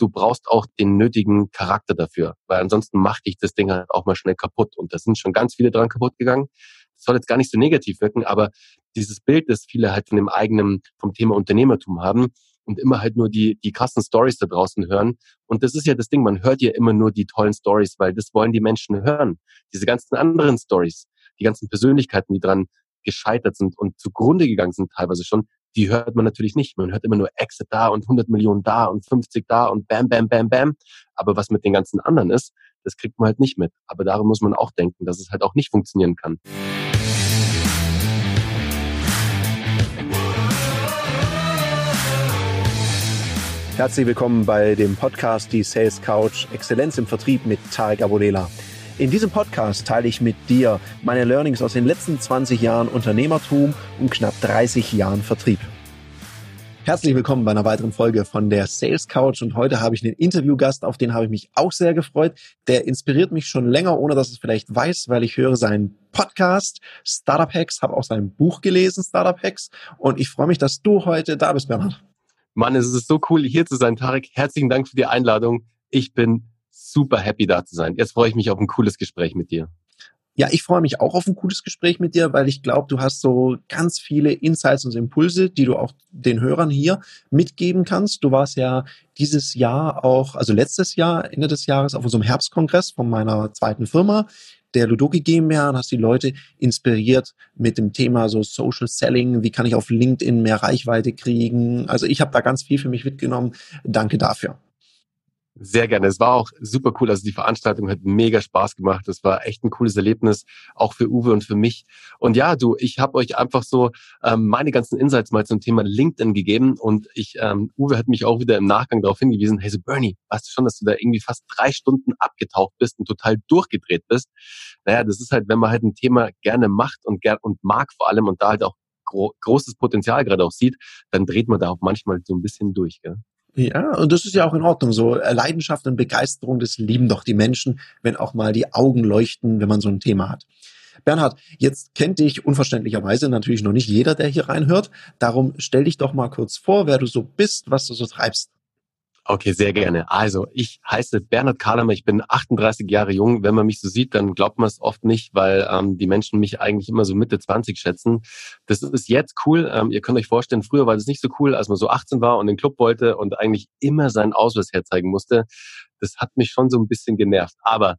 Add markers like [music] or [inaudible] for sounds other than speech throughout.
du brauchst auch den nötigen Charakter dafür, weil ansonsten macht dich das Ding halt auch mal schnell kaputt. Und da sind schon ganz viele dran kaputt gegangen. Das soll jetzt gar nicht so negativ wirken, aber dieses Bild, das viele halt von dem eigenen, vom Thema Unternehmertum haben und immer halt nur die, die krassen Stories da draußen hören. Und das ist ja das Ding, man hört ja immer nur die tollen Stories, weil das wollen die Menschen hören. Diese ganzen anderen Stories, die ganzen Persönlichkeiten, die dran gescheitert sind und zugrunde gegangen sind teilweise schon, die hört man natürlich nicht. Man hört immer nur Exit da und 100 Millionen da und 50 da und bam, bam, bam, bam. Aber was mit den ganzen anderen ist, das kriegt man halt nicht mit. Aber darum muss man auch denken, dass es halt auch nicht funktionieren kann. Herzlich willkommen bei dem Podcast Die Sales Couch Exzellenz im Vertrieb mit Tarek Abodela. In diesem Podcast teile ich mit dir meine Learnings aus den letzten 20 Jahren Unternehmertum und knapp 30 Jahren Vertrieb. Herzlich willkommen bei einer weiteren Folge von der Sales Couch und heute habe ich einen Interviewgast, auf den habe ich mich auch sehr gefreut. Der inspiriert mich schon länger, ohne dass es vielleicht weiß, weil ich höre seinen Podcast Startup Hacks, habe auch sein Buch gelesen Startup Hacks und ich freue mich, dass du heute da bist, Bernhard. Mann, es ist so cool, hier zu sein, Tarek. Herzlichen Dank für die Einladung. Ich bin super happy, da zu sein. Jetzt freue ich mich auf ein cooles Gespräch mit dir. Ja, ich freue mich auch auf ein cooles Gespräch mit dir, weil ich glaube, du hast so ganz viele Insights und Impulse, die du auch den Hörern hier mitgeben kannst. Du warst ja dieses Jahr auch, also letztes Jahr, Ende des Jahres, auf unserem Herbstkongress von meiner zweiten Firma, der Ludoki GmbH, und hast die Leute inspiriert mit dem Thema so Social Selling. Wie kann ich auf LinkedIn mehr Reichweite kriegen? Also ich habe da ganz viel für mich mitgenommen. Danke dafür. Sehr gerne. Es war auch super cool. Also die Veranstaltung hat mega Spaß gemacht. Das war echt ein cooles Erlebnis, auch für Uwe und für mich. Und ja, du, ich habe euch einfach so ähm, meine ganzen Insights mal zum Thema LinkedIn gegeben. Und ich, ähm, Uwe hat mich auch wieder im Nachgang darauf hingewiesen, hey so Bernie, weißt du schon, dass du da irgendwie fast drei Stunden abgetaucht bist und total durchgedreht bist? Naja, das ist halt, wenn man halt ein Thema gerne macht und gern und mag vor allem und da halt auch gro großes Potenzial gerade auch sieht, dann dreht man da auch manchmal so ein bisschen durch. Gell? Ja, und das ist ja auch in Ordnung. So äh, Leidenschaft und Begeisterung, das lieben doch die Menschen, wenn auch mal die Augen leuchten, wenn man so ein Thema hat. Bernhard, jetzt kennt dich unverständlicherweise natürlich noch nicht jeder, der hier reinhört. Darum stell dich doch mal kurz vor, wer du so bist, was du so treibst. Okay, sehr gerne. Also, ich heiße Bernhard Kahlemer, ich bin 38 Jahre jung. Wenn man mich so sieht, dann glaubt man es oft nicht, weil ähm, die Menschen mich eigentlich immer so Mitte 20 schätzen. Das ist jetzt cool. Ähm, ihr könnt euch vorstellen, früher war das nicht so cool, als man so 18 war und in den Club wollte und eigentlich immer seinen Ausweis herzeigen musste. Das hat mich schon so ein bisschen genervt. Aber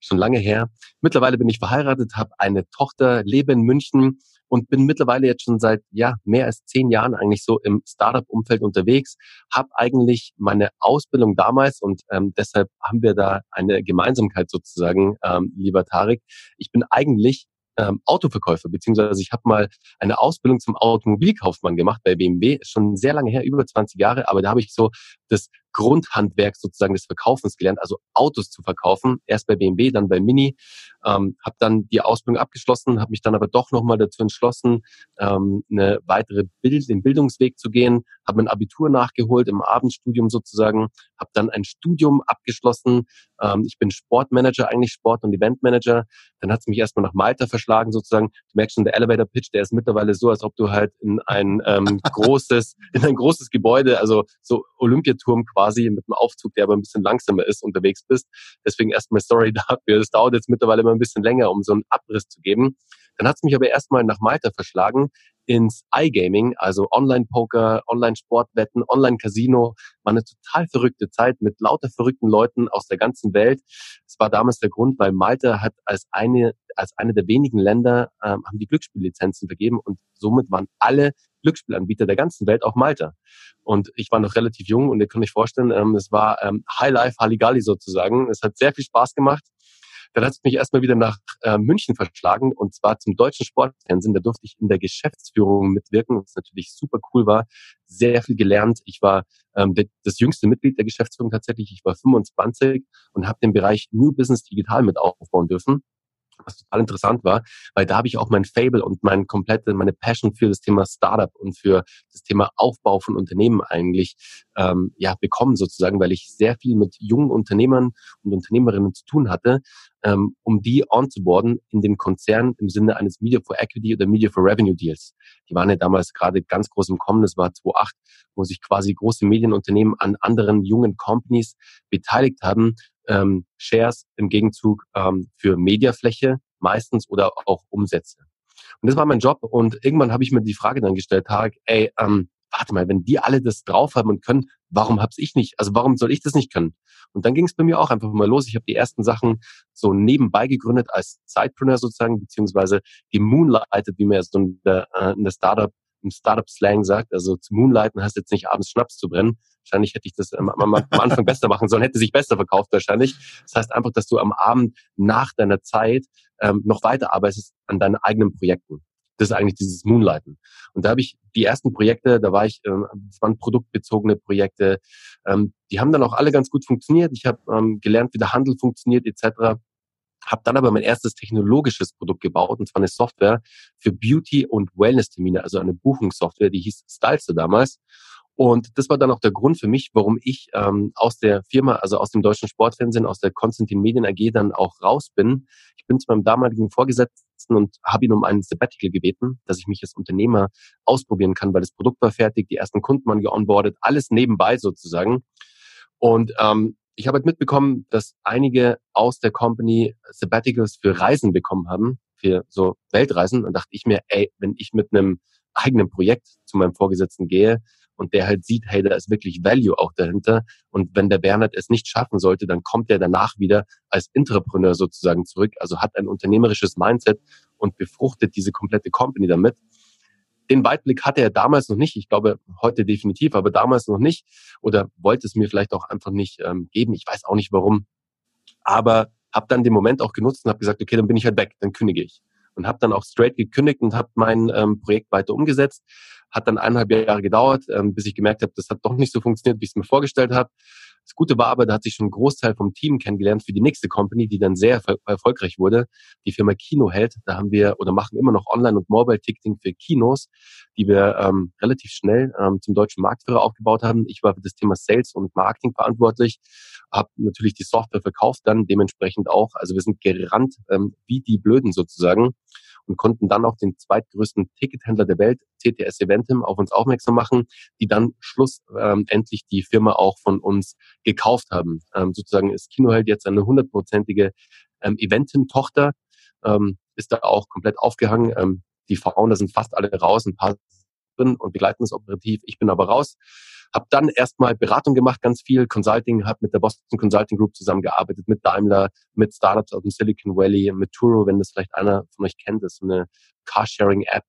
schon lange her. Mittlerweile bin ich verheiratet, habe eine Tochter, lebe in München und bin mittlerweile jetzt schon seit ja mehr als zehn Jahren eigentlich so im Startup-Umfeld unterwegs. Habe eigentlich meine Ausbildung damals und ähm, deshalb haben wir da eine Gemeinsamkeit sozusagen, ähm, lieber Tarek. Ich bin eigentlich ähm, Autoverkäufer, beziehungsweise ich habe mal eine Ausbildung zum Automobilkaufmann gemacht bei BMW, schon sehr lange her, über 20 Jahre, aber da habe ich so das Grundhandwerk sozusagen des Verkaufens gelernt, also Autos zu verkaufen. Erst bei BMW, dann bei Mini. Ähm, habe dann die Ausbildung abgeschlossen, habe mich dann aber doch nochmal dazu entschlossen, ähm, eine weitere Bild, den Bildungsweg zu gehen, habe mein Abitur nachgeholt im Abendstudium sozusagen, habe dann ein Studium abgeschlossen. Ähm, ich bin Sportmanager, eigentlich Sport- und Eventmanager. Dann hat es mich erstmal nach Malta verschlagen sozusagen. Du merkst schon, der Elevator Pitch, der ist mittlerweile so, als ob du halt in ein ähm, [laughs] großes, in ein großes Gebäude, also so Olympiaturm quasi mit einem Aufzug, der aber ein bisschen langsamer ist, unterwegs bist. Deswegen erstmal sorry [laughs] dafür. Es dauert jetzt mittlerweile immer ein bisschen länger, um so einen Abriss zu geben. Dann hat es mich aber erstmal nach Malta verschlagen ins iGaming, also Online-Poker, Online-Sportwetten, Online-Casino. War eine total verrückte Zeit mit lauter verrückten Leuten aus der ganzen Welt. Es war damals der Grund, weil Malta hat als eine, als eine der wenigen Länder, ähm, haben die Glücksspiellizenzen vergeben und somit waren alle Glücksspielanbieter der ganzen Welt auf Malta. Und ich war noch relativ jung und ihr könnt euch vorstellen, ähm, es war ähm, High Life Halligalli sozusagen. Es hat sehr viel Spaß gemacht. Dann hat es mich erstmal wieder nach äh, München verschlagen und zwar zum deutschen Sportfernsehen. Da durfte ich in der Geschäftsführung mitwirken, was natürlich super cool war. Sehr viel gelernt. Ich war ähm, das jüngste Mitglied der Geschäftsführung tatsächlich. Ich war 25 und habe den Bereich New Business Digital mit aufbauen dürfen. was total interessant war, weil da habe ich auch mein Fable und mein komplette, meine Passion für das Thema Startup und für das Thema Aufbau von Unternehmen eigentlich ähm, ja bekommen sozusagen, weil ich sehr viel mit jungen Unternehmern und Unternehmerinnen zu tun hatte, ähm, um die onzuboarden in den Konzern im Sinne eines Media for Equity oder Media for Revenue Deals. Die waren ja damals gerade ganz groß im Kommen, das war 2008, wo sich quasi große Medienunternehmen an anderen jungen Companies beteiligt haben, ähm, Shares im Gegenzug ähm, für Mediafläche meistens oder auch Umsätze. Und das war mein Job und irgendwann habe ich mir die Frage dann gestellt, Tarek, ey, ähm, warte mal, wenn die alle das drauf haben und können, warum hab's ich nicht? Also warum soll ich das nicht können? Und dann ging es bei mir auch einfach mal los. Ich habe die ersten Sachen so nebenbei gegründet als Sidepreneur sozusagen, beziehungsweise die Moonlighted, wie man ja so in der, äh, in der Startup, im Startup-Slang sagt. Also zu Moonlighten heißt jetzt nicht abends Schnaps zu brennen. Wahrscheinlich hätte ich das am, am Anfang [laughs] besser machen sollen, hätte sich besser verkauft wahrscheinlich. Das heißt einfach, dass du am Abend nach deiner Zeit ähm, noch weiterarbeitest an deinen eigenen Projekten. Das ist eigentlich dieses Moonlighten. Und da habe ich die ersten Projekte, da war ich, ähm, das waren produktbezogene Projekte, ähm, die haben dann auch alle ganz gut funktioniert. Ich habe ähm, gelernt, wie der Handel funktioniert etc. Habe dann aber mein erstes technologisches Produkt gebaut, und zwar eine Software für Beauty- und Wellness-Termine, also eine Buchungssoftware, die hieß Stylester damals. Und das war dann auch der Grund für mich, warum ich ähm, aus der Firma, also aus dem deutschen Sportfernsehen, aus der Konstantin Medien AG dann auch raus bin. Ich bin zu meinem damaligen Vorgesetzten und habe ihn um einen Sabbatical gebeten, dass ich mich als Unternehmer ausprobieren kann, weil das Produkt war fertig, die ersten Kunden waren geonboardet, alles nebenbei sozusagen. Und ähm, ich habe halt mitbekommen, dass einige aus der Company Sabbaticals für Reisen bekommen haben, für so Weltreisen. Und dachte ich mir, ey, wenn ich mit einem eigenen Projekt zu meinem Vorgesetzten gehe, und der halt sieht, hey, da ist wirklich Value auch dahinter. Und wenn der Bernhard es nicht schaffen sollte, dann kommt er danach wieder als Entrepreneur sozusagen zurück, also hat ein unternehmerisches Mindset und befruchtet diese komplette Company damit. Den Weitblick hatte er damals noch nicht. Ich glaube, heute definitiv, aber damals noch nicht. Oder wollte es mir vielleicht auch einfach nicht ähm, geben. Ich weiß auch nicht warum. Aber habe dann den Moment auch genutzt und habe gesagt, okay, dann bin ich halt weg, dann kündige ich und habe dann auch straight gekündigt und habe mein ähm, Projekt weiter umgesetzt. Hat dann eineinhalb Jahre gedauert, ähm, bis ich gemerkt habe, das hat doch nicht so funktioniert, wie ich es mir vorgestellt habe. Das Gute war aber, da hat sich schon ein Großteil vom Team kennengelernt für die nächste Company, die dann sehr erfolgreich wurde. Die Firma Kinoheld. Da haben wir oder machen immer noch Online- und Mobile-Ticketing für Kinos, die wir ähm, relativ schnell ähm, zum deutschen Marktführer aufgebaut haben. Ich war für das Thema Sales und Marketing verantwortlich, habe natürlich die Software verkauft dann dementsprechend auch. Also wir sind gerannt ähm, wie die Blöden sozusagen und konnten dann auch den zweitgrößten Tickethändler der Welt, CTS Eventim, auf uns aufmerksam machen, die dann schlussendlich ähm, die Firma auch von uns gekauft haben. Ähm, sozusagen ist Kinoheld jetzt eine hundertprozentige ähm, Eventim-Tochter, ähm, ist da auch komplett aufgehangen. Ähm, die Founder sind fast alle raus, ein paar drin und begleiten es operativ. Ich bin aber raus. Habe dann erstmal Beratung gemacht, ganz viel Consulting, habe mit der Boston Consulting Group zusammengearbeitet, mit Daimler, mit Startups aus dem Silicon Valley, mit Turo, wenn das vielleicht einer von euch kennt, das ist eine Carsharing-App,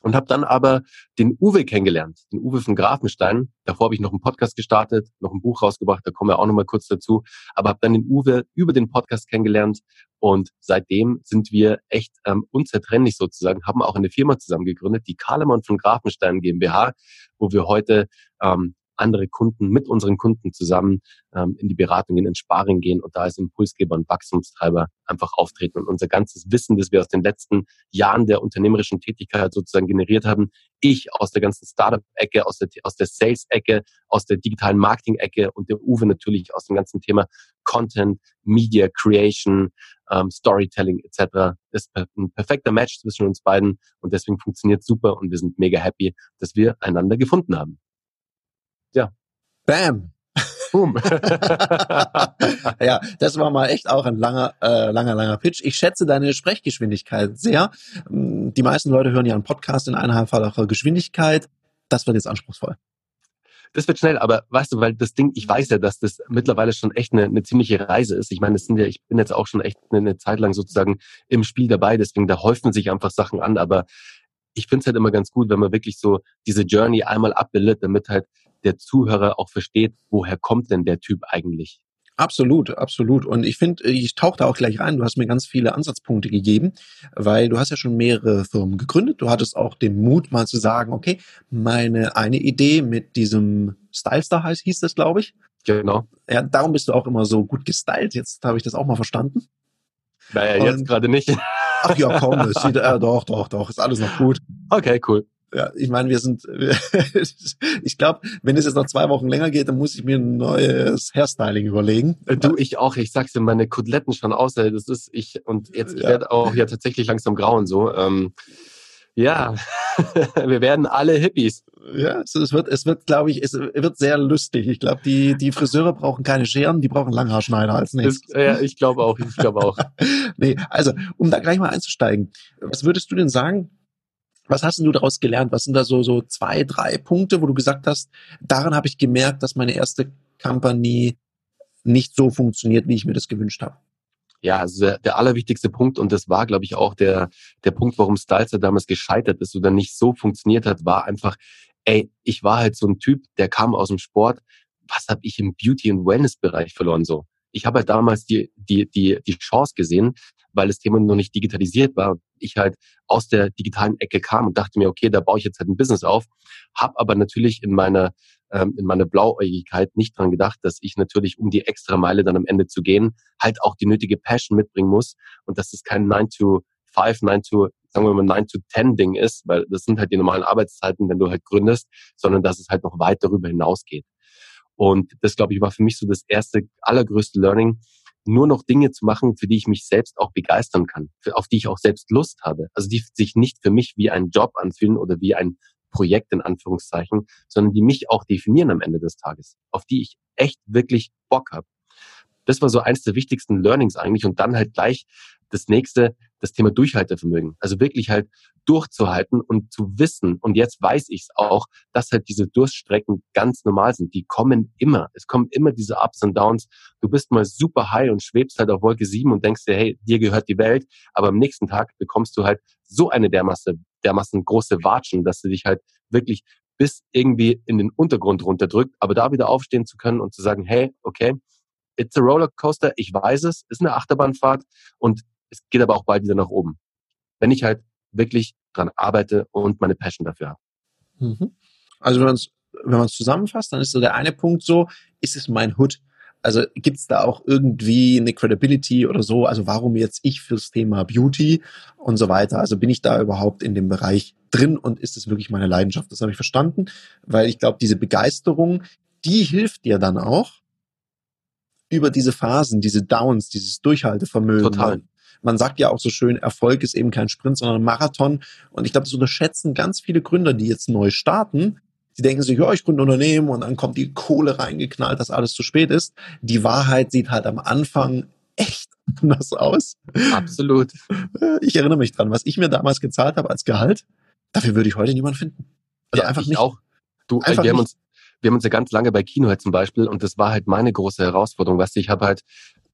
und habe dann aber den Uwe kennengelernt, den Uwe von Grafenstein. Davor habe ich noch einen Podcast gestartet, noch ein Buch rausgebracht, da kommen wir auch noch mal kurz dazu. Aber habe dann den Uwe über den Podcast kennengelernt und seitdem sind wir echt ähm, unzertrennlich sozusagen, haben auch eine Firma zusammen gegründet, die Kalemann von Grafenstein GmbH, wo wir heute ähm, andere Kunden mit unseren Kunden zusammen ähm, in die Beratung, in den Sparring gehen und da als Impulsgeber und Wachstumstreiber einfach auftreten. Und unser ganzes Wissen, das wir aus den letzten Jahren der unternehmerischen Tätigkeit sozusagen generiert haben, ich aus der ganzen Startup-Ecke, aus der, aus der Sales-Ecke, aus der digitalen Marketing-Ecke und der Uwe natürlich aus dem ganzen Thema Content, Media Creation, ähm, Storytelling etc. Ist ein perfekter Match zwischen uns beiden und deswegen funktioniert super und wir sind mega happy, dass wir einander gefunden haben. Ja. Bam. Boom. [laughs] ja, das war mal echt auch ein langer, äh, langer, langer Pitch. Ich schätze deine Sprechgeschwindigkeit sehr. Mm, die meisten Leute hören ja einen Podcast in eineinhalbfacher Geschwindigkeit. Das wird jetzt anspruchsvoll. Das wird schnell, aber weißt du, weil das Ding, ich weiß ja, dass das mittlerweile schon echt eine, eine ziemliche Reise ist. Ich meine, das sind ja, ich bin jetzt auch schon echt eine, eine Zeit lang sozusagen im Spiel dabei, deswegen da häufen sich einfach Sachen an, aber ich finde es halt immer ganz gut, wenn man wirklich so diese Journey einmal abbildet, damit halt der Zuhörer auch versteht, woher kommt denn der Typ eigentlich? Absolut, absolut. Und ich finde, ich tauche da auch gleich rein. Du hast mir ganz viele Ansatzpunkte gegeben, weil du hast ja schon mehrere Firmen gegründet. Du hattest auch den Mut, mal zu sagen, okay, meine eine Idee mit diesem Stylestar heißt, hieß das, glaube ich. Genau. Ja, darum bist du auch immer so gut gestylt. Jetzt habe ich das auch mal verstanden. Naja, jetzt gerade nicht. Ach ja, komm, es [laughs] sieht, äh, doch, doch, doch, ist alles noch gut. Okay, cool. Ja, ich meine, wir sind, [laughs] ich glaube, wenn es jetzt noch zwei Wochen länger geht, dann muss ich mir ein neues Hairstyling überlegen. Äh, du, ich auch. Ich sag's dir, meine Koteletten schon aus. Das ist ich und jetzt ich ja. werde auch ja tatsächlich langsam grauen so. Ähm, ja, [laughs] wir werden alle Hippies. Ja, es wird, es wird, glaube ich, es wird sehr lustig. Ich glaube, die, die Friseure brauchen keine Scheren, die brauchen Langhaarschneider als nächstes. ja, ich glaube auch, ich glaube auch. [laughs] nee, also, um da gleich mal einzusteigen, was würdest du denn sagen? Was hast du daraus gelernt? Was sind da so, so zwei, drei Punkte, wo du gesagt hast, daran habe ich gemerkt, dass meine erste Company nicht so funktioniert, wie ich mir das gewünscht habe? Ja, also der, der allerwichtigste Punkt, und das war, glaube ich, auch der, der Punkt, warum Styles damals gescheitert ist oder nicht so funktioniert hat, war einfach, ey, ich war halt so ein Typ, der kam aus dem Sport. Was habe ich im Beauty- und Wellness-Bereich verloren so? Ich habe halt damals die, die, die, die Chance gesehen, weil das Thema noch nicht digitalisiert war. Ich halt aus der digitalen Ecke kam und dachte mir, okay, da baue ich jetzt halt ein Business auf. Hab aber natürlich in meiner ähm, in meiner Blauäugigkeit nicht dran gedacht, dass ich natürlich, um die extra Meile dann am Ende zu gehen, halt auch die nötige Passion mitbringen muss und dass es kein 9 to 5, 9 to, sagen wir mal 9 to 10 Ding ist, weil das sind halt die normalen Arbeitszeiten, wenn du halt gründest, sondern dass es halt noch weit darüber hinausgeht. Und das, glaube ich, war für mich so das erste, allergrößte Learning, nur noch Dinge zu machen, für die ich mich selbst auch begeistern kann, für, auf die ich auch selbst Lust habe. Also die sich nicht für mich wie ein Job anfühlen oder wie ein Projekt in Anführungszeichen, sondern die mich auch definieren am Ende des Tages, auf die ich echt wirklich Bock habe. Das war so eins der wichtigsten Learnings eigentlich und dann halt gleich das nächste, das Thema Durchhaltevermögen. Also wirklich halt durchzuhalten und zu wissen, und jetzt weiß ich es auch, dass halt diese Durststrecken ganz normal sind. Die kommen immer. Es kommen immer diese Ups und Downs. Du bist mal super high und schwebst halt auf Wolke 7 und denkst dir, hey, dir gehört die Welt. Aber am nächsten Tag bekommst du halt so eine dermaßen, dermaßen große Watschen, dass du dich halt wirklich bis irgendwie in den Untergrund runterdrückt, aber da wieder aufstehen zu können und zu sagen, hey, okay, it's a Rollercoaster, ich weiß es, ist eine Achterbahnfahrt und es geht aber auch bald wieder nach oben. Wenn ich halt wirklich dran arbeite und meine Passion dafür habe. Mhm. Also wenn man es wenn man es zusammenfasst, dann ist so der eine Punkt so, ist es mein Hood? Also gibt es da auch irgendwie eine Credibility oder so? Also warum jetzt ich fürs Thema Beauty und so weiter? Also bin ich da überhaupt in dem Bereich drin und ist es wirklich meine Leidenschaft? Das habe ich verstanden, weil ich glaube, diese Begeisterung, die hilft dir dann auch über diese Phasen, diese Downs, dieses Durchhaltevermögen. Total man sagt ja auch so schön, Erfolg ist eben kein Sprint, sondern ein Marathon. Und ich glaube, das unterschätzen ganz viele Gründer, die jetzt neu starten. Die denken sich, ja, ich gründe ein Unternehmen und dann kommt die Kohle reingeknallt, dass alles zu spät ist. Die Wahrheit sieht halt am Anfang echt [laughs] anders aus. Absolut. Ich erinnere mich dran, was ich mir damals gezahlt habe als Gehalt. Dafür würde ich heute niemanden finden. Also ja, einfach nicht. Auch. Du, einfach wir haben uns wir haben uns ja ganz lange bei Kino halt zum Beispiel und das war halt meine große Herausforderung. Weißt du, ich habe halt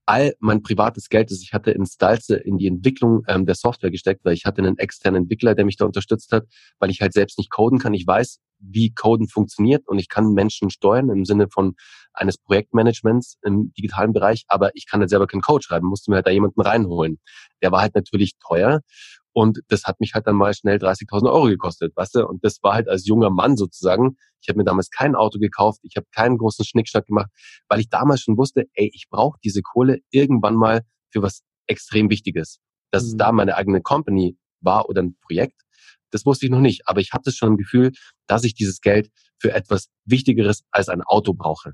all mein privates Geld, das ich hatte, in Stalze in die Entwicklung ähm, der Software gesteckt, weil ich hatte einen externen Entwickler, der mich da unterstützt hat, weil ich halt selbst nicht coden kann. Ich weiß, wie Coden funktioniert und ich kann Menschen steuern im Sinne von eines Projektmanagements im digitalen Bereich, aber ich kann halt selber keinen Code schreiben, musste mir halt da jemanden reinholen. Der war halt natürlich teuer und das hat mich halt dann mal schnell 30.000 Euro gekostet, weißt du? Und das war halt als junger Mann sozusagen. Ich habe mir damals kein Auto gekauft, ich habe keinen großen Schnickschnack gemacht, weil ich damals schon wusste, ey, ich brauche diese Kohle irgendwann mal für was extrem Wichtiges. Dass mhm. es da meine eigene Company war oder ein Projekt, das wusste ich noch nicht. Aber ich hatte schon im Gefühl, dass ich dieses Geld für etwas Wichtigeres als ein Auto brauche.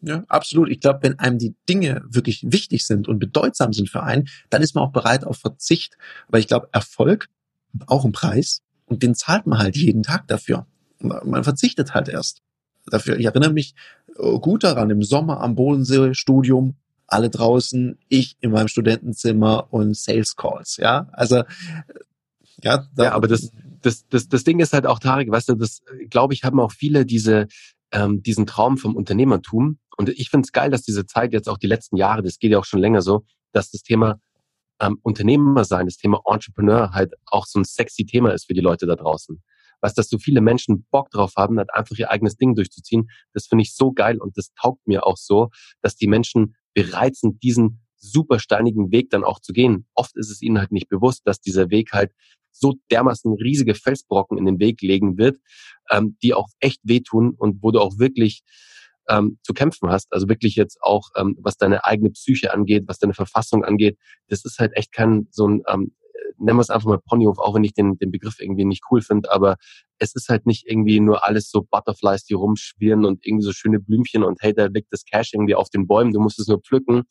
Ja, absolut. Ich glaube, wenn einem die Dinge wirklich wichtig sind und bedeutsam sind für einen, dann ist man auch bereit auf Verzicht. Aber ich glaube, Erfolg hat auch einen Preis und den zahlt man halt jeden Tag dafür. Man verzichtet halt erst dafür. Ich erinnere mich äh, gut daran, im Sommer am Bodensee-Studium, alle draußen, ich in meinem Studentenzimmer und Sales Calls. Ja, also ja, ja, aber das, das, das, das Ding ist halt auch, Tarek, weißt du, das glaube ich, haben auch viele diese, ähm, diesen Traum vom Unternehmertum. Und ich finde es geil, dass diese Zeit jetzt auch die letzten Jahre, das geht ja auch schon länger so, dass das Thema ähm, Unternehmer sein, das Thema Entrepreneur halt auch so ein sexy Thema ist für die Leute da draußen. Was, dass so viele Menschen Bock drauf haben, halt einfach ihr eigenes Ding durchzuziehen, das finde ich so geil und das taugt mir auch so, dass die Menschen bereit sind, diesen super steinigen Weg dann auch zu gehen. Oft ist es ihnen halt nicht bewusst, dass dieser Weg halt so dermaßen riesige Felsbrocken in den Weg legen wird, ähm, die auch echt wehtun und wo du auch wirklich ähm, zu kämpfen hast, also wirklich jetzt auch, ähm, was deine eigene Psyche angeht, was deine Verfassung angeht, das ist halt echt kein so ein, ähm, nennen wir es einfach mal Ponyhof, auch wenn ich den, den Begriff irgendwie nicht cool finde, aber es ist halt nicht irgendwie nur alles so Butterflies, die rumschwirren und irgendwie so schöne Blümchen und hey, da liegt das Cash irgendwie auf den Bäumen, du musst es nur pflücken.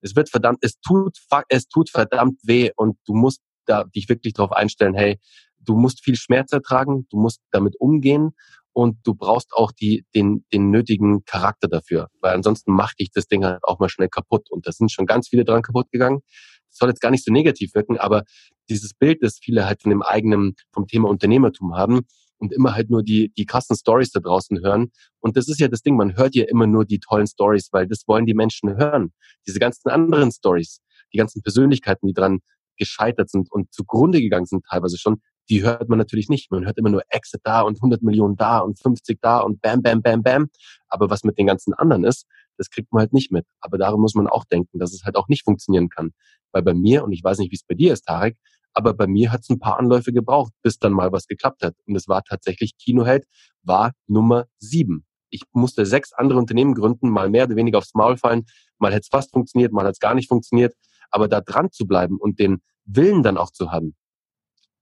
Es wird verdammt, es tut, es tut verdammt weh und du musst da dich wirklich darauf einstellen, hey, du musst viel Schmerz ertragen, du musst damit umgehen und du brauchst auch die, den, den nötigen Charakter dafür, weil ansonsten macht dich das Ding halt auch mal schnell kaputt und da sind schon ganz viele dran kaputt gegangen. Das soll jetzt gar nicht so negativ wirken, aber dieses Bild, das viele halt von dem eigenen, vom Thema Unternehmertum haben und immer halt nur die, die krassen Stories da draußen hören. Und das ist ja das Ding, man hört ja immer nur die tollen Stories, weil das wollen die Menschen hören. Diese ganzen anderen Stories, die ganzen Persönlichkeiten, die dran gescheitert sind und zugrunde gegangen sind teilweise schon, die hört man natürlich nicht. Man hört immer nur Exit da und 100 Millionen da und 50 da und bam, bam, bam, bam. Aber was mit den ganzen anderen ist, das kriegt man halt nicht mit. Aber darum muss man auch denken, dass es halt auch nicht funktionieren kann. Weil bei mir, und ich weiß nicht, wie es bei dir ist, Tarek, aber bei mir hat es ein paar Anläufe gebraucht, bis dann mal was geklappt hat. Und es war tatsächlich Kinoheld, war Nummer sieben. Ich musste sechs andere Unternehmen gründen, mal mehr oder weniger aufs Maul fallen, mal hätte es fast funktioniert, mal hat es gar nicht funktioniert. Aber da dran zu bleiben und den Willen dann auch zu haben,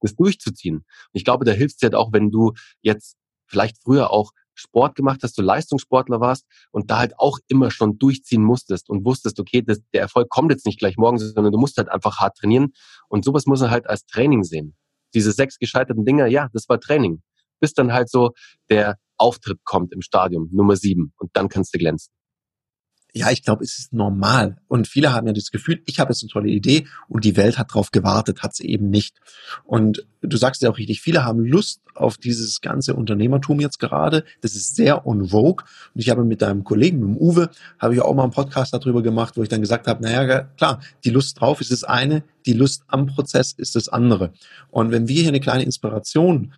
das durchzuziehen. Und ich glaube, da hilft es halt auch, wenn du jetzt vielleicht früher auch Sport gemacht hast, du Leistungssportler warst und da halt auch immer schon durchziehen musstest und wusstest, okay, das, der Erfolg kommt jetzt nicht gleich morgen, sondern du musst halt einfach hart trainieren. Und sowas muss er halt als Training sehen. Diese sechs gescheiterten Dinger, ja, das war Training. Bis dann halt so der Auftritt kommt im Stadium, Nummer sieben, und dann kannst du glänzen ja, ich glaube, es ist normal. Und viele haben ja das Gefühl, ich habe jetzt eine tolle Idee und die Welt hat drauf gewartet, hat sie eben nicht. Und du sagst ja auch richtig, viele haben Lust auf dieses ganze Unternehmertum jetzt gerade. Das ist sehr on vogue. Und ich habe mit deinem Kollegen, mit dem Uwe, habe ich auch mal einen Podcast darüber gemacht, wo ich dann gesagt habe, naja, klar, die Lust drauf ist das eine, die Lust am Prozess ist das andere. Und wenn wir hier eine kleine Inspiration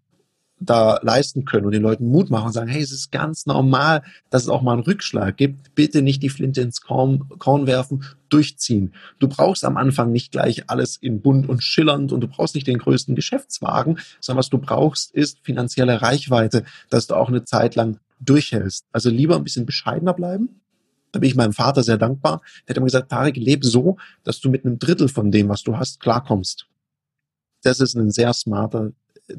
da leisten können und den Leuten Mut machen und sagen, hey, es ist ganz normal, dass es auch mal einen Rückschlag gibt. Bitte nicht die Flinte ins Korn, Korn werfen, durchziehen. Du brauchst am Anfang nicht gleich alles in bunt und schillernd und du brauchst nicht den größten Geschäftswagen, sondern was du brauchst, ist finanzielle Reichweite, dass du auch eine Zeit lang durchhältst. Also lieber ein bisschen bescheidener bleiben. Da bin ich meinem Vater sehr dankbar. Der hat immer gesagt, Tarek, lebe so, dass du mit einem Drittel von dem, was du hast, klarkommst. Das ist ein sehr smarter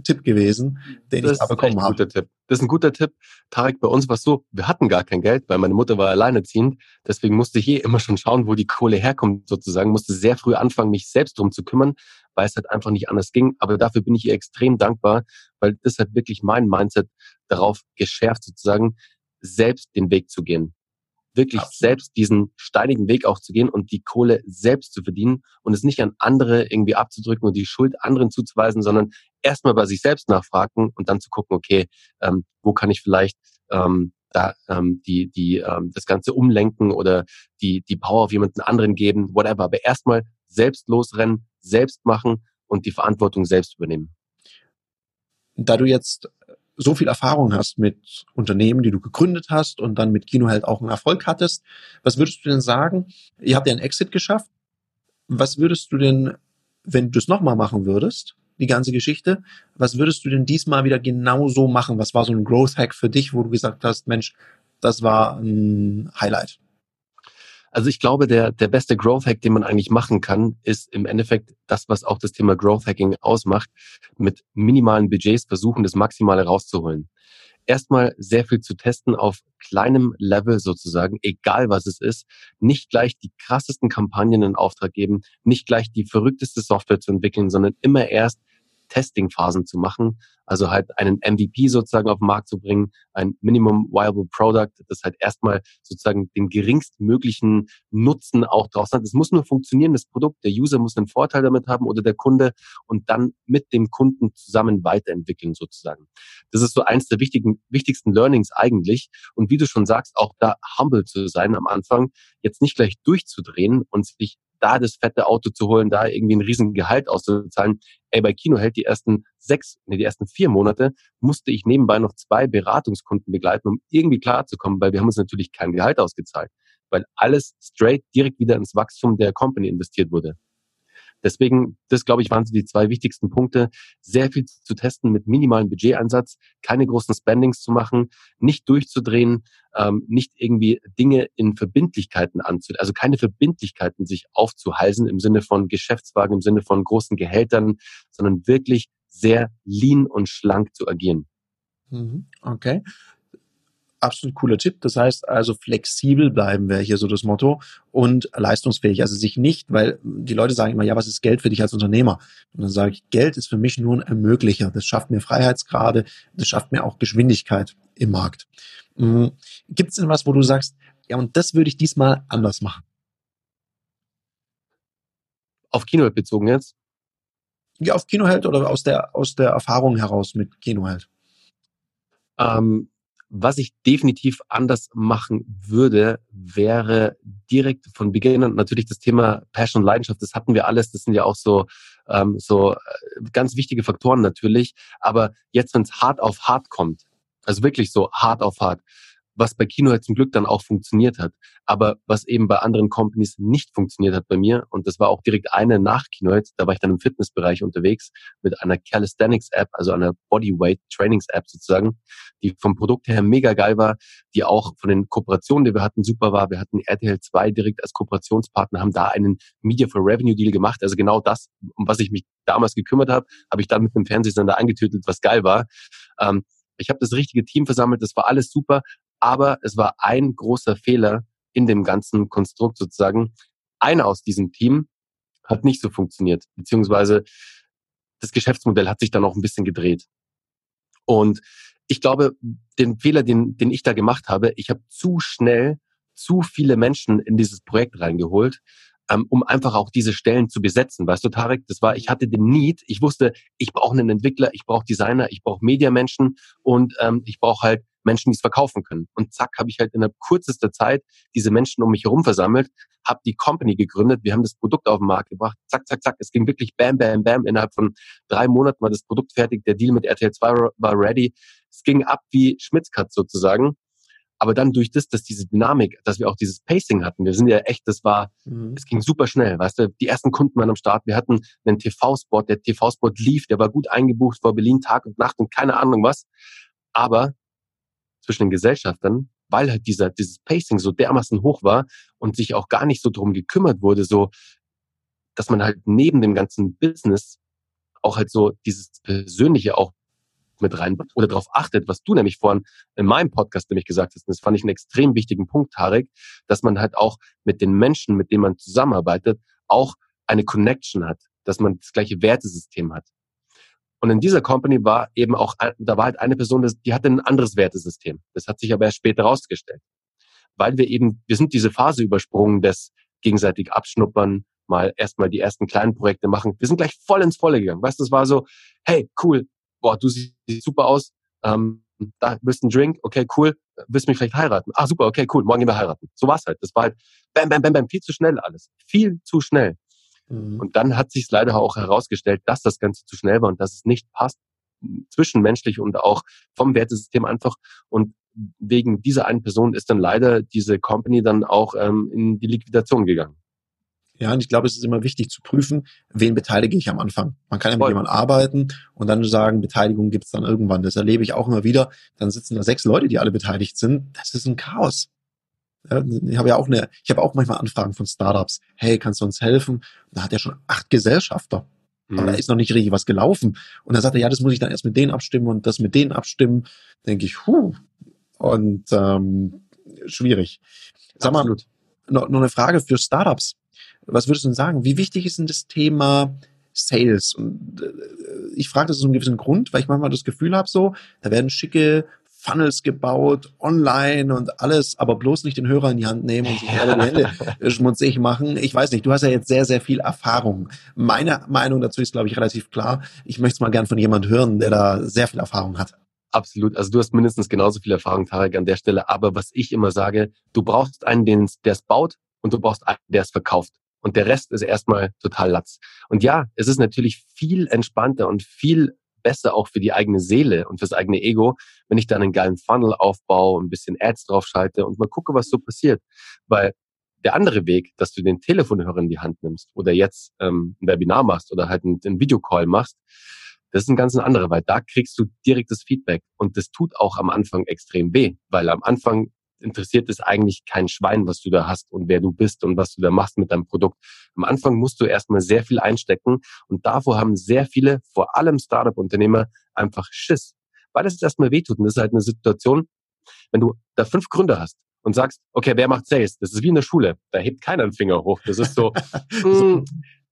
Tipp gewesen, den das ich da bekommen habe. Guter Tipp. Das ist ein guter Tipp. Tarek, bei uns war es so, wir hatten gar kein Geld, weil meine Mutter war alleinerziehend. Deswegen musste ich eh immer schon schauen, wo die Kohle herkommt, sozusagen. Musste sehr früh anfangen, mich selbst drum zu kümmern, weil es halt einfach nicht anders ging. Aber dafür bin ich ihr extrem dankbar, weil das hat wirklich mein Mindset darauf geschärft, sozusagen, selbst den Weg zu gehen wirklich Absolut. selbst diesen steinigen Weg auch zu gehen und die Kohle selbst zu verdienen und es nicht an andere irgendwie abzudrücken und die Schuld anderen zuzuweisen, sondern erstmal bei sich selbst nachfragen und dann zu gucken, okay, ähm, wo kann ich vielleicht ähm, da ähm, die, die ähm, das Ganze umlenken oder die, die Power auf jemanden anderen geben, whatever. Aber erstmal selbst losrennen, selbst machen und die Verantwortung selbst übernehmen. Da du jetzt so viel Erfahrung hast mit Unternehmen, die du gegründet hast und dann mit Kinoheld auch einen Erfolg hattest, was würdest du denn sagen? Ihr habt ja einen Exit geschafft. Was würdest du denn, wenn du es nochmal machen würdest, die ganze Geschichte, was würdest du denn diesmal wieder genau so machen? Was war so ein Growth Hack für dich, wo du gesagt hast, Mensch, das war ein Highlight? Also ich glaube, der, der beste Growth Hack, den man eigentlich machen kann, ist im Endeffekt das, was auch das Thema Growth Hacking ausmacht, mit minimalen Budgets versuchen, das Maximale rauszuholen. Erstmal sehr viel zu testen auf kleinem Level sozusagen, egal was es ist, nicht gleich die krassesten Kampagnen in Auftrag geben, nicht gleich die verrückteste Software zu entwickeln, sondern immer erst Testing-Phasen zu machen, also halt einen MVP sozusagen auf den Markt zu bringen, ein Minimum Viable Product, das halt erstmal sozusagen den geringstmöglichen Nutzen auch draußen hat. Es muss nur funktionieren, das Produkt, der User muss einen Vorteil damit haben oder der Kunde und dann mit dem Kunden zusammen weiterentwickeln sozusagen. Das ist so eins der wichtigen, wichtigsten Learnings eigentlich. Und wie du schon sagst, auch da humble zu sein am Anfang, jetzt nicht gleich durchzudrehen und sich da das fette Auto zu holen, da irgendwie ein riesen Gehalt auszuzahlen. Ey, bei Kino hält die ersten sechs, nee, die ersten vier Monate musste ich nebenbei noch zwei Beratungskunden begleiten, um irgendwie klarzukommen, weil wir haben uns natürlich kein Gehalt ausgezahlt, weil alles straight direkt wieder ins Wachstum der Company investiert wurde. Deswegen, das glaube ich, waren so die zwei wichtigsten Punkte. Sehr viel zu testen mit minimalem Budgeteinsatz, keine großen Spendings zu machen, nicht durchzudrehen, ähm, nicht irgendwie Dinge in Verbindlichkeiten anzu, also keine Verbindlichkeiten sich aufzuhalsen im Sinne von Geschäftswagen, im Sinne von großen Gehältern, sondern wirklich sehr lean und schlank zu agieren. Mhm. Okay absolut cooler Tipp. Das heißt also flexibel bleiben wäre hier so das Motto und leistungsfähig. Also sich nicht, weil die Leute sagen immer, ja, was ist Geld für dich als Unternehmer? Und dann sage ich, Geld ist für mich nur ein Ermöglicher. Das schafft mir Freiheitsgrade, das schafft mir auch Geschwindigkeit im Markt. Mhm. Gibt es denn was, wo du sagst, ja, und das würde ich diesmal anders machen? Auf Kinoheld bezogen jetzt? Ja, auf Kinoheld oder aus der, aus der Erfahrung heraus mit Kinoheld? Ähm, was ich definitiv anders machen würde, wäre direkt von Beginn an natürlich das Thema Passion und Leidenschaft. Das hatten wir alles. Das sind ja auch so, ähm, so äh, ganz wichtige Faktoren natürlich. Aber jetzt, wenn es hart auf hart kommt, also wirklich so hart auf hart, was bei Kino halt zum Glück dann auch funktioniert hat, aber was eben bei anderen Companies nicht funktioniert hat bei mir und das war auch direkt eine nach Kino, da war ich dann im Fitnessbereich unterwegs mit einer Calisthenics App, also einer Bodyweight Trainings App sozusagen, die vom Produkt her mega geil war, die auch von den Kooperationen, die wir hatten, super war. Wir hatten RTL 2 direkt als Kooperationspartner, haben da einen Media for Revenue Deal gemacht, also genau das, um was ich mich damals gekümmert habe, habe ich dann mit einem Fernsehsender eingetütelt, was geil war. Ähm, ich habe das richtige Team versammelt, das war alles super, aber es war ein großer Fehler in dem ganzen Konstrukt sozusagen. Einer aus diesem Team hat nicht so funktioniert, beziehungsweise das Geschäftsmodell hat sich dann auch ein bisschen gedreht. Und ich glaube, den Fehler, den, den ich da gemacht habe, ich habe zu schnell zu viele Menschen in dieses Projekt reingeholt, ähm, um einfach auch diese Stellen zu besetzen. Weißt du, Tarek, das war, ich hatte den Need, ich wusste, ich brauche einen Entwickler, ich brauche Designer, ich brauche Mediamenschen und ähm, ich brauche halt Menschen, die es verkaufen können. Und zack, habe ich halt in der kürzester Zeit diese Menschen um mich herum versammelt, habe die Company gegründet, wir haben das Produkt auf den Markt gebracht, zack, zack, zack, es ging wirklich bam, bam, bam, innerhalb von drei Monaten war das Produkt fertig, der Deal mit RTL 2 war ready, es ging ab wie Schmitzkatz sozusagen. Aber dann durch das, dass diese Dynamik, dass wir auch dieses Pacing hatten, wir sind ja echt, das war, mhm. es ging super schnell, weißt du, die ersten Kunden waren am Start, wir hatten einen TV-Spot, der TV-Spot lief, der war gut eingebucht vor Berlin Tag und Nacht und keine Ahnung was. Aber zwischen den Gesellschaftern, weil halt dieser, dieses Pacing so dermaßen hoch war und sich auch gar nicht so drum gekümmert wurde, so, dass man halt neben dem ganzen Business auch halt so dieses Persönliche auch mit rein oder darauf achtet, was du nämlich vorhin in meinem Podcast nämlich gesagt hast, und das fand ich einen extrem wichtigen Punkt, Tarek, dass man halt auch mit den Menschen, mit denen man zusammenarbeitet, auch eine Connection hat, dass man das gleiche Wertesystem hat. Und in dieser Company war eben auch, da war halt eine Person, die hatte ein anderes Wertesystem. Das hat sich aber erst später rausgestellt. Weil wir eben, wir sind diese Phase übersprungen des gegenseitig Abschnuppern, mal erstmal die ersten kleinen Projekte machen. Wir sind gleich voll ins Volle gegangen. Weißt du, das war so, hey, cool, boah, du siehst super aus, ähm, da du einen Drink, okay, cool, willst mich vielleicht heiraten? Ah, super, okay, cool, morgen gehen wir heiraten. So war's halt. Das war halt bam, bam, bam, bam, viel zu schnell alles. Viel zu schnell. Mhm. Und dann hat sich leider auch herausgestellt, dass das Ganze zu schnell war und dass es nicht passt, zwischenmenschlich und auch vom Wertesystem einfach. Und wegen dieser einen Person ist dann leider diese Company dann auch ähm, in die Liquidation gegangen. Ja, und ich glaube, es ist immer wichtig zu prüfen, wen beteilige ich am Anfang. Man kann ja mit jemandem arbeiten und dann sagen, Beteiligung gibt's dann irgendwann. Das erlebe ich auch immer wieder. Dann sitzen da sechs Leute, die alle beteiligt sind. Das ist ein Chaos. Ich habe ja auch eine, ich habe auch manchmal Anfragen von Startups. Hey, kannst du uns helfen? da hat er schon acht Gesellschafter. Mhm. Aber da ist noch nicht richtig was gelaufen. Und dann sagt er, ja, das muss ich dann erst mit denen abstimmen und das mit denen abstimmen. Denke ich, huh. Und ähm, schwierig. Sag mal, noch, noch eine Frage für Startups. Was würdest du denn sagen? Wie wichtig ist denn das Thema Sales? Und äh, ich frage das aus einem gewissen Grund, weil ich manchmal das Gefühl habe, so, da werden schicke Funnels gebaut, online und alles, aber bloß nicht den Hörer in die Hand nehmen und sich alle die Hände [laughs] schmutzig machen. Ich weiß nicht, du hast ja jetzt sehr, sehr viel Erfahrung. Meine Meinung dazu ist, glaube ich, relativ klar. Ich möchte es mal gern von jemand hören, der da sehr viel Erfahrung hat. Absolut. Also du hast mindestens genauso viel Erfahrung, Tarek, an der Stelle. Aber was ich immer sage, du brauchst einen, der es baut und du brauchst einen, der es verkauft. Und der Rest ist erstmal total Latz. Und ja, es ist natürlich viel entspannter und viel besser auch für die eigene Seele und fürs eigene Ego, wenn ich dann einen geilen Funnel aufbaue, ein bisschen Ads draufschalte und mal gucke, was so passiert. Weil Der andere Weg, dass du den Telefonhörer in die Hand nimmst oder jetzt ähm, ein Webinar machst oder halt einen, einen Videocall machst, das ist ein ganz anderer, weil da kriegst du direktes Feedback und das tut auch am Anfang extrem weh, weil am Anfang interessiert es eigentlich kein Schwein, was du da hast und wer du bist und was du da machst mit deinem Produkt. Am Anfang musst du erstmal sehr viel einstecken und davor haben sehr viele, vor allem Startup-Unternehmer, einfach Schiss, weil es erstmal wehtut und das ist halt eine Situation, wenn du da fünf Gründe hast und sagst, okay, wer macht Sales? Das ist wie in der Schule. Da hebt keiner einen Finger hoch. Das ist so, [laughs] mh, hm,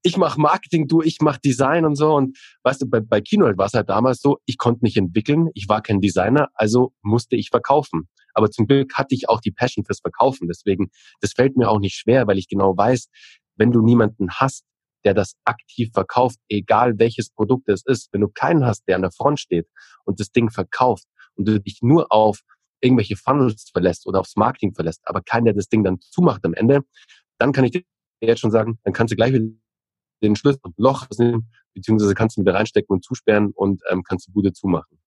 ich mache Marketing, du, ich mache Design und so. Und weißt du, bei, bei Keynote war es halt damals so, ich konnte nicht entwickeln, ich war kein Designer, also musste ich verkaufen. Aber zum Glück hatte ich auch die Passion fürs Verkaufen. Deswegen, das fällt mir auch nicht schwer, weil ich genau weiß, wenn du niemanden hast, der das aktiv verkauft, egal welches Produkt es ist, wenn du keinen hast, der an der Front steht und das Ding verkauft und du dich nur auf irgendwelche Funnels verlässt oder aufs Marketing verlässt, aber keiner, der das Ding dann zumacht am Ende, dann kann ich dir jetzt schon sagen, dann kannst du gleich wieder den Schlüssel und Loch nehmen, beziehungsweise kannst du ihn wieder reinstecken und zusperren und ähm, kannst die Bude zumachen.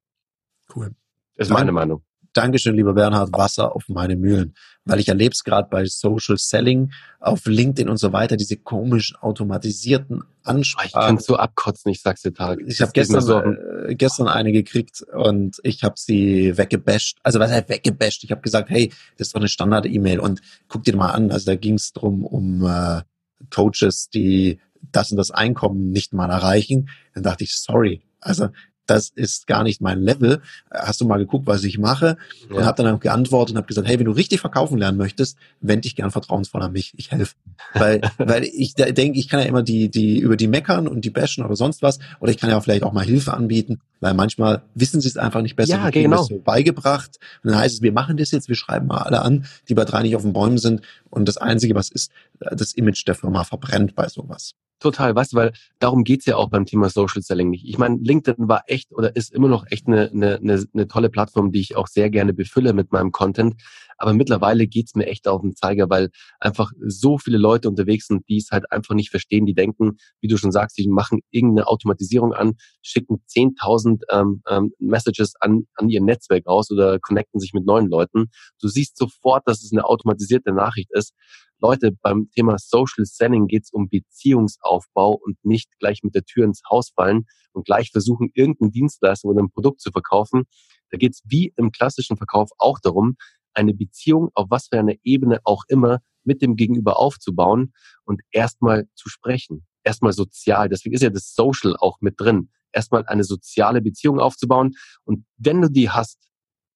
Cool. Das ist meine Meinung. Dankeschön, lieber Bernhard, Wasser auf meine Mühlen. Weil ich erlebe es gerade bei Social Selling, auf LinkedIn und so weiter, diese komischen automatisierten Ansprachen. Ich kann so abkotzen, ich sag's dir Tag. Ich habe gestern, so äh, gestern eine gekriegt und ich habe sie weggebasht. Also was heißt weggebasht? Ich habe gesagt, hey, das ist doch eine Standard-E-Mail und guck dir mal an. Also da ging es drum um äh, Coaches, die das und das Einkommen nicht mal erreichen. Dann dachte ich, sorry. Also das ist gar nicht mein Level. Hast du mal geguckt, was ich mache? Ja. Und habe dann auch geantwortet und habe gesagt, hey, wenn du richtig verkaufen lernen möchtest, wende dich gern vertrauensvoll an mich. Ich helfe. Weil, [laughs] weil ich denke, ich kann ja immer die, die über die meckern und die bashen oder sonst was. Oder ich kann ja auch vielleicht auch mal Hilfe anbieten, weil manchmal wissen sie es einfach nicht besser. Ja, genau. so beigebracht. Und dann heißt es, wir machen das jetzt, wir schreiben mal alle an, die bei drei nicht auf den Bäumen sind. Und das Einzige, was ist, das Image der Firma verbrennt bei sowas. Total, weißt du, weil darum geht's ja auch beim Thema Social Selling nicht. Ich meine, LinkedIn war echt oder ist immer noch echt eine, eine, eine, eine tolle Plattform, die ich auch sehr gerne befülle mit meinem Content. Aber mittlerweile geht's mir echt auf den Zeiger, weil einfach so viele Leute unterwegs sind, die es halt einfach nicht verstehen. Die denken, wie du schon sagst, die machen irgendeine Automatisierung an, schicken 10.000 ähm, ähm, Messages an, an ihr Netzwerk raus oder connecten sich mit neuen Leuten. Du siehst sofort, dass es eine automatisierte Nachricht ist. Leute, beim Thema Social Selling geht es um Beziehungsaufbau und nicht gleich mit der Tür ins Haus fallen und gleich versuchen, irgendeine Dienstleistung oder ein Produkt zu verkaufen. Da geht es wie im klassischen Verkauf auch darum, eine Beziehung auf was für einer Ebene auch immer mit dem Gegenüber aufzubauen und erstmal zu sprechen. Erstmal sozial. Deswegen ist ja das Social auch mit drin. Erstmal eine soziale Beziehung aufzubauen. Und wenn du die hast,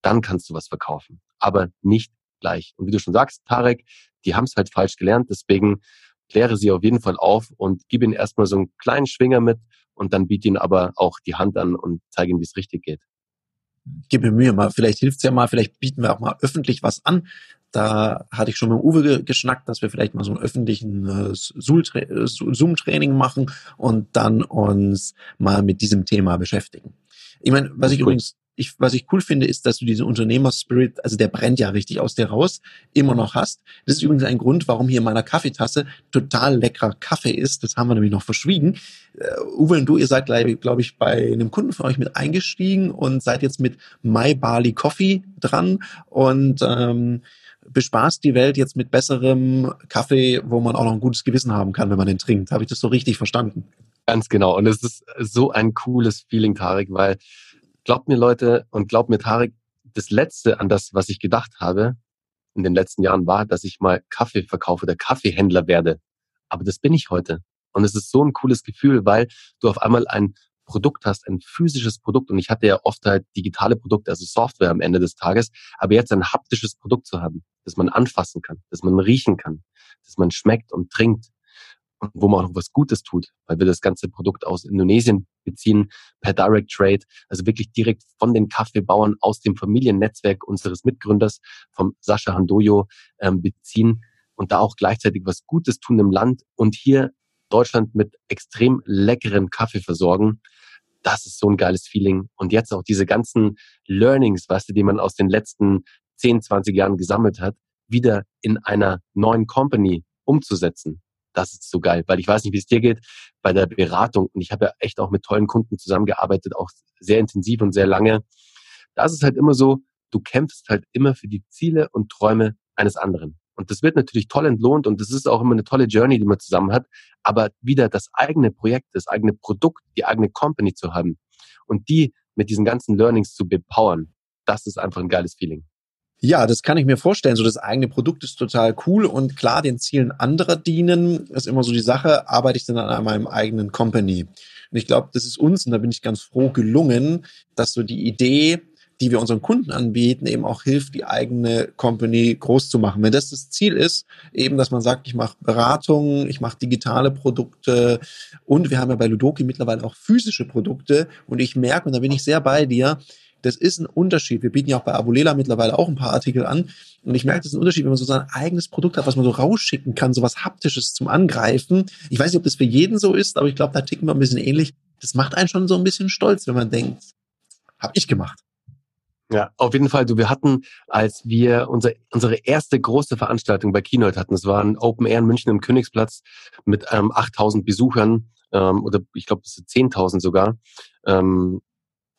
dann kannst du was verkaufen. Aber nicht gleich. Und wie du schon sagst, Tarek, die haben es halt falsch gelernt. Deswegen kläre sie auf jeden Fall auf und gib ihnen erstmal so einen kleinen Schwinger mit und dann biete ihnen aber auch die Hand an und zeige ihnen, wie es richtig geht. Gib mir Mühe mal, vielleicht hilft's ja mal, vielleicht bieten wir auch mal öffentlich was an. Da hatte ich schon mit Uwe ge geschnackt, dass wir vielleicht mal so einen öffentlichen äh, Zoom-Training machen und dann uns mal mit diesem Thema beschäftigen. Ich meine, was ich cool. übrigens ich, was ich cool finde, ist, dass du diesen Unternehmerspirit, also der brennt ja richtig aus dir raus, immer noch hast. Das ist übrigens ein Grund, warum hier in meiner Kaffeetasse total leckerer Kaffee ist. Das haben wir nämlich noch verschwiegen. Uh, Uwe und du, ihr seid, glaube ich, bei einem Kunden von euch mit eingestiegen und seid jetzt mit My Barley Coffee dran und ähm, bespaßt die Welt jetzt mit besserem Kaffee, wo man auch noch ein gutes Gewissen haben kann, wenn man den trinkt. Habe ich das so richtig verstanden? Ganz genau. Und es ist so ein cooles Feeling, Tarek, weil Glaubt mir Leute und glaubt mir Tarek, das Letzte an das, was ich gedacht habe in den letzten Jahren war, dass ich mal Kaffee verkaufe oder Kaffeehändler werde. Aber das bin ich heute. Und es ist so ein cooles Gefühl, weil du auf einmal ein Produkt hast, ein physisches Produkt. Und ich hatte ja oft halt digitale Produkte, also Software am Ende des Tages. Aber jetzt ein haptisches Produkt zu haben, das man anfassen kann, das man riechen kann, das man schmeckt und trinkt, und wo man auch was Gutes tut, weil wir das ganze Produkt aus Indonesien beziehen, per Direct Trade, also wirklich direkt von den Kaffeebauern aus dem Familiennetzwerk unseres Mitgründers, vom Sascha Handoyo, ähm, beziehen und da auch gleichzeitig was Gutes tun im Land und hier Deutschland mit extrem leckeren Kaffee versorgen. Das ist so ein geiles Feeling. Und jetzt auch diese ganzen Learnings, weißt du, die man aus den letzten 10, 20 Jahren gesammelt hat, wieder in einer neuen Company umzusetzen das ist so geil, weil ich weiß nicht, wie es dir geht bei der Beratung. Und ich habe ja echt auch mit tollen Kunden zusammengearbeitet, auch sehr intensiv und sehr lange. Da ist es halt immer so, du kämpfst halt immer für die Ziele und Träume eines anderen. Und das wird natürlich toll entlohnt und das ist auch immer eine tolle Journey, die man zusammen hat. Aber wieder das eigene Projekt, das eigene Produkt, die eigene Company zu haben und die mit diesen ganzen Learnings zu bepowern, das ist einfach ein geiles Feeling. Ja, das kann ich mir vorstellen. So das eigene Produkt ist total cool und klar, den Zielen anderer dienen ist immer so die Sache. Arbeite ich dann an meinem eigenen Company? Und ich glaube, das ist uns, und da bin ich ganz froh, gelungen, dass so die Idee, die wir unseren Kunden anbieten, eben auch hilft, die eigene Company groß zu machen. Wenn das das Ziel ist, eben, dass man sagt, ich mache Beratung, ich mache digitale Produkte und wir haben ja bei Ludoki mittlerweile auch physische Produkte und ich merke, und da bin ich sehr bei dir, das ist ein Unterschied. Wir bieten ja auch bei Abulela mittlerweile auch ein paar Artikel an. Und ich merke, das ist ein Unterschied, wenn man so sein eigenes Produkt hat, was man so rausschicken kann, so was Haptisches zum Angreifen. Ich weiß nicht, ob das für jeden so ist, aber ich glaube, da ticken wir ein bisschen ähnlich. Das macht einen schon so ein bisschen stolz, wenn man denkt, hab ich gemacht. Ja, auf jeden Fall. Du, wir hatten, als wir unser, unsere erste große Veranstaltung bei Keynote hatten, es war ein Open Air in München im Königsplatz mit ähm, 8000 Besuchern ähm, oder ich glaube, es sind 10.000 sogar. Ähm,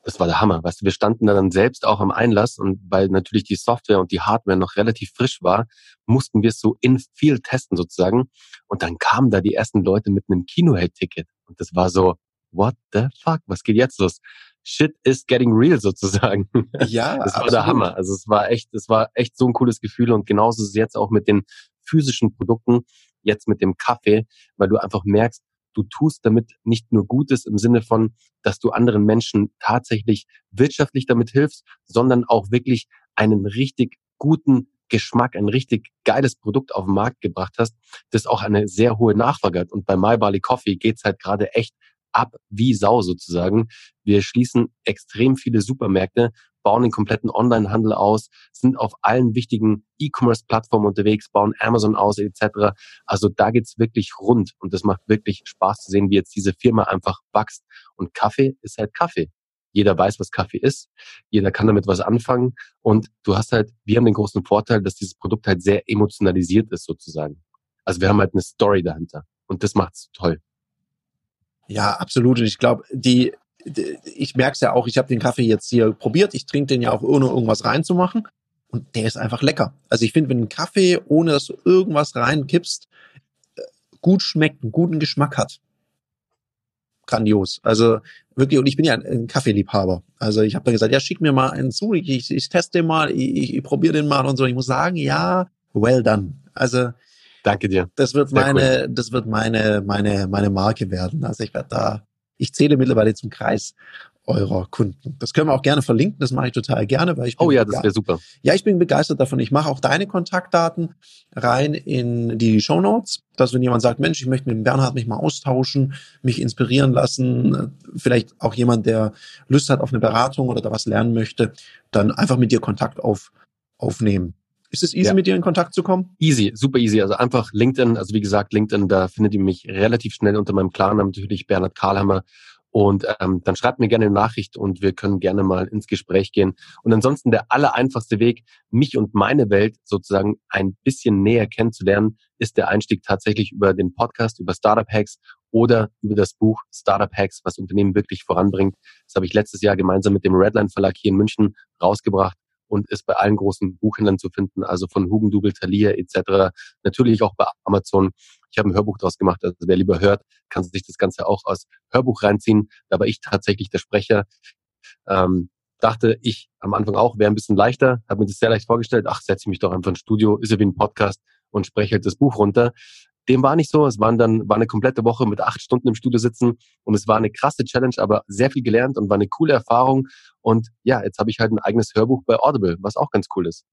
das war der Hammer. Weißt du, wir standen da dann selbst auch am Einlass und weil natürlich die Software und die Hardware noch relativ frisch war, mussten wir es so in viel testen sozusagen. Und dann kamen da die ersten Leute mit einem Kinohead-Ticket. Und das war so, what the fuck? Was geht jetzt los? Shit is getting real [laughs] sozusagen. Ja, das war absolut. der Hammer. Also es war echt, es war echt so ein cooles Gefühl und genauso ist es jetzt auch mit den physischen Produkten, jetzt mit dem Kaffee, weil du einfach merkst, du tust damit nicht nur Gutes im Sinne von, dass du anderen Menschen tatsächlich wirtschaftlich damit hilfst, sondern auch wirklich einen richtig guten Geschmack, ein richtig geiles Produkt auf den Markt gebracht hast, das auch eine sehr hohe Nachfrage hat. Und bei My Barley Coffee geht's halt gerade echt ab wie Sau sozusagen. Wir schließen extrem viele Supermärkte, bauen den kompletten Online-Handel aus, sind auf allen wichtigen E-Commerce-Plattformen unterwegs, bauen Amazon aus etc. Also da geht's wirklich rund und das macht wirklich Spaß zu sehen, wie jetzt diese Firma einfach wächst. Und Kaffee ist halt Kaffee. Jeder weiß, was Kaffee ist. Jeder kann damit was anfangen. Und du hast halt, wir haben den großen Vorteil, dass dieses Produkt halt sehr emotionalisiert ist sozusagen. Also wir haben halt eine Story dahinter. Und das macht's toll. Ja, absolut. Und ich glaube, die, ich merke es ja auch, ich habe den Kaffee jetzt hier probiert. Ich trinke den ja auch ohne irgendwas reinzumachen. Und der ist einfach lecker. Also ich finde, wenn ein Kaffee, ohne dass du irgendwas reinkippst, äh, gut schmeckt, einen guten Geschmack hat. Grandios. Also wirklich, und ich bin ja ein, Kaffeeliebhaber. Also ich habe dann gesagt, ja, schick mir mal einen zu, ich, ich, teste den mal, ich, ich, ich probiere den mal und so. Ich muss sagen, ja, well done. Also Danke dir. Das wird Sehr meine, cool. das wird meine, meine, meine Marke werden. Also ich werde da, ich zähle mittlerweile zum Kreis eurer Kunden. Das können wir auch gerne verlinken, das mache ich total gerne, weil ich bin Oh ja, das wäre super. Ja, ich bin begeistert davon. Ich mache auch deine Kontaktdaten rein in die Show Notes, dass wenn jemand sagt, Mensch, ich möchte mit dem Bernhard mich mal austauschen, mich inspirieren lassen, vielleicht auch jemand, der Lust hat auf eine Beratung oder da was lernen möchte, dann einfach mit dir Kontakt auf, aufnehmen. Ist es easy, ja. mit dir in Kontakt zu kommen? Easy, super easy. Also einfach LinkedIn, also wie gesagt, LinkedIn, da findet ihr mich relativ schnell unter meinem Klarnamen natürlich Bernhard Karlhammer. Und ähm, dann schreibt mir gerne eine Nachricht und wir können gerne mal ins Gespräch gehen. Und ansonsten der allereinfachste Weg, mich und meine Welt sozusagen ein bisschen näher kennenzulernen, ist der Einstieg tatsächlich über den Podcast, über Startup Hacks oder über das Buch Startup Hacks, was Unternehmen wirklich voranbringt. Das habe ich letztes Jahr gemeinsam mit dem Redline Verlag hier in München rausgebracht und ist bei allen großen Buchhändlern zu finden, also von Hugendubel, Thalia etc. Natürlich auch bei Amazon. Ich habe ein Hörbuch daraus gemacht, also wer lieber hört, kann sich das Ganze auch als Hörbuch reinziehen. Da war ich tatsächlich der Sprecher. Ähm, dachte ich am Anfang auch, wäre ein bisschen leichter, habe mir das sehr leicht vorgestellt, ach, setze mich doch einfach ins Studio, ist ja wie ein Podcast und spreche halt das Buch runter. Dem war nicht so. Es waren dann, war eine komplette Woche mit acht Stunden im Studio sitzen und es war eine krasse Challenge, aber sehr viel gelernt und war eine coole Erfahrung. Und ja, jetzt habe ich halt ein eigenes Hörbuch bei Audible, was auch ganz cool ist.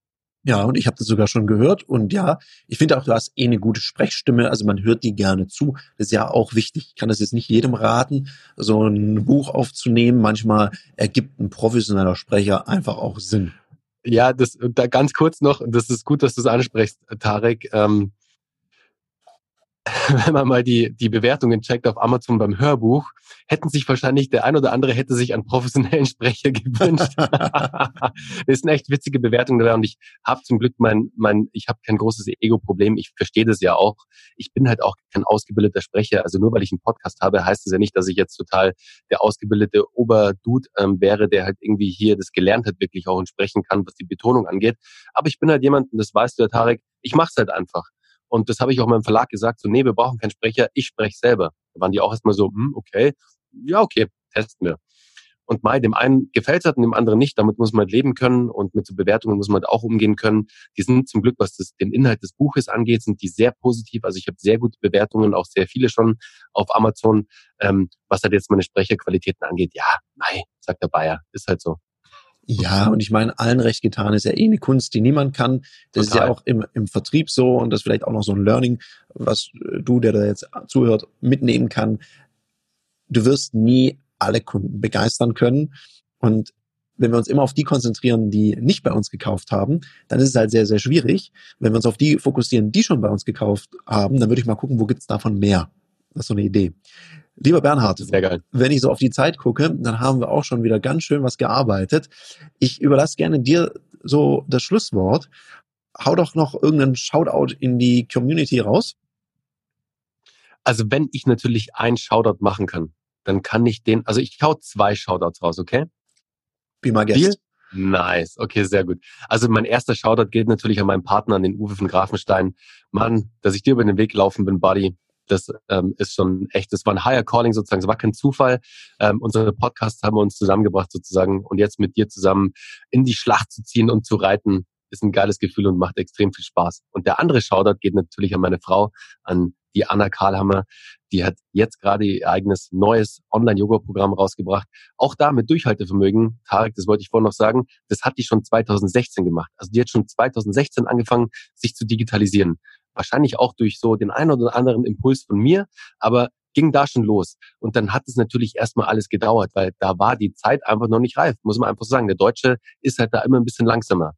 Ja, und ich habe das sogar schon gehört. Und ja, ich finde auch, du hast eh eine gute Sprechstimme. Also man hört die gerne zu. Das ist ja auch wichtig. Ich kann das jetzt nicht jedem raten, so ein Buch aufzunehmen. Manchmal ergibt ein professioneller Sprecher einfach auch Sinn. Ja, das da ganz kurz noch, das ist gut, dass du es ansprichst, Tarek. Ähm, [laughs] wenn man mal die, die Bewertungen checkt auf Amazon beim Hörbuch, hätten sich wahrscheinlich der ein oder andere hätte sich einen professionellen [laughs] Sprecher gewünscht. [laughs] das ist eine echt witzige Bewertung dabei und ich habe zum Glück mein, mein, ich habe kein großes Ego-Problem. Ich verstehe das ja auch. Ich bin halt auch kein ausgebildeter Sprecher. Also nur weil ich einen Podcast habe, heißt es ja nicht, dass ich jetzt total der ausgebildete Oberdude ähm, wäre, der halt irgendwie hier das gelernt hat, wirklich auch und sprechen kann, was die Betonung angeht. Aber ich bin halt jemand, und das weißt du, Tarek, ich mache es halt einfach. Und das habe ich auch meinem Verlag gesagt, so, nee, wir brauchen keinen Sprecher, ich spreche selber. Da waren die auch erstmal so, hm, okay, ja, okay, testen wir. Und mal, dem einen gefällt es halt und dem anderen nicht. Damit muss man halt leben können und mit so Bewertungen muss man halt auch umgehen können. Die sind zum Glück, was das, den Inhalt des Buches angeht, sind die sehr positiv. Also ich habe sehr gute Bewertungen, auch sehr viele schon auf Amazon. Ähm, was halt jetzt meine Sprecherqualitäten angeht, ja, nein, sagt der Bayer, ist halt so. Ja, und ich meine, allen recht getan ist ja eh eine Kunst, die niemand kann. Das Total. ist ja auch im, im Vertrieb so und das ist vielleicht auch noch so ein Learning, was du, der da jetzt zuhört, mitnehmen kann. Du wirst nie alle Kunden begeistern können. Und wenn wir uns immer auf die konzentrieren, die nicht bei uns gekauft haben, dann ist es halt sehr, sehr schwierig. Wenn wir uns auf die fokussieren, die schon bei uns gekauft haben, dann würde ich mal gucken, wo gibt's davon mehr. Das ist so eine Idee. Lieber Bernhard, wenn ich so auf die Zeit gucke, dann haben wir auch schon wieder ganz schön was gearbeitet. Ich überlasse gerne dir so das Schlusswort. Hau doch noch irgendeinen Shoutout in die Community raus. Also wenn ich natürlich einen Shoutout machen kann, dann kann ich den, also ich hau zwei Shoutouts raus, okay? Be my guest. Deal? Nice, okay, sehr gut. Also mein erster Shoutout gilt natürlich an meinen Partner, an den Uwe von Grafenstein. Mann, dass ich dir über den Weg gelaufen bin, Buddy, das ähm, ist schon echt, das war ein Higher Calling sozusagen, es war kein Zufall. Ähm, unsere Podcasts haben wir uns zusammengebracht sozusagen und jetzt mit dir zusammen in die Schlacht zu ziehen und zu reiten, ist ein geiles Gefühl und macht extrem viel Spaß. Und der andere Shoutout geht natürlich an meine Frau, an die Anna Karlhammer. Die hat jetzt gerade ihr eigenes neues Online-Yoga-Programm rausgebracht. Auch da mit Durchhaltevermögen. Tarek, das wollte ich vorhin noch sagen, das hat die schon 2016 gemacht. Also die hat schon 2016 angefangen, sich zu digitalisieren. Wahrscheinlich auch durch so den einen oder anderen Impuls von mir, aber ging da schon los. Und dann hat es natürlich erstmal alles gedauert, weil da war die Zeit einfach noch nicht reif, muss man einfach sagen. Der Deutsche ist halt da immer ein bisschen langsamer.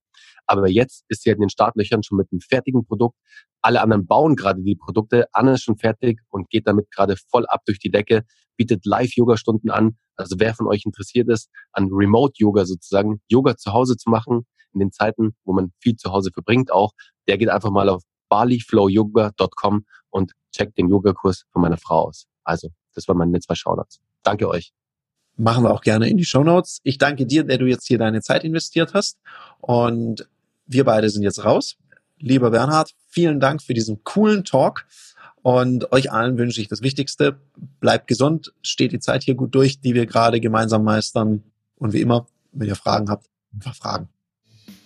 Aber jetzt ist sie halt in den Startlöchern schon mit einem fertigen Produkt. Alle anderen bauen gerade die Produkte. Anna ist schon fertig und geht damit gerade voll ab durch die Decke, bietet Live-Yoga-Stunden an. Also wer von euch interessiert ist, an Remote-Yoga sozusagen, Yoga zu Hause zu machen, in den Zeiten, wo man viel zu Hause verbringt auch, der geht einfach mal auf baliflowyoga.com und checkt den Yogakurs von meiner Frau aus. Also, das waren meine zwei Shoutouts. Danke euch machen wir auch gerne in die Show Notes. Ich danke dir, der du jetzt hier deine Zeit investiert hast. Und wir beide sind jetzt raus. Lieber Bernhard, vielen Dank für diesen coolen Talk. Und euch allen wünsche ich das Wichtigste. Bleibt gesund, steht die Zeit hier gut durch, die wir gerade gemeinsam meistern. Und wie immer, wenn ihr Fragen habt, einfach fragen.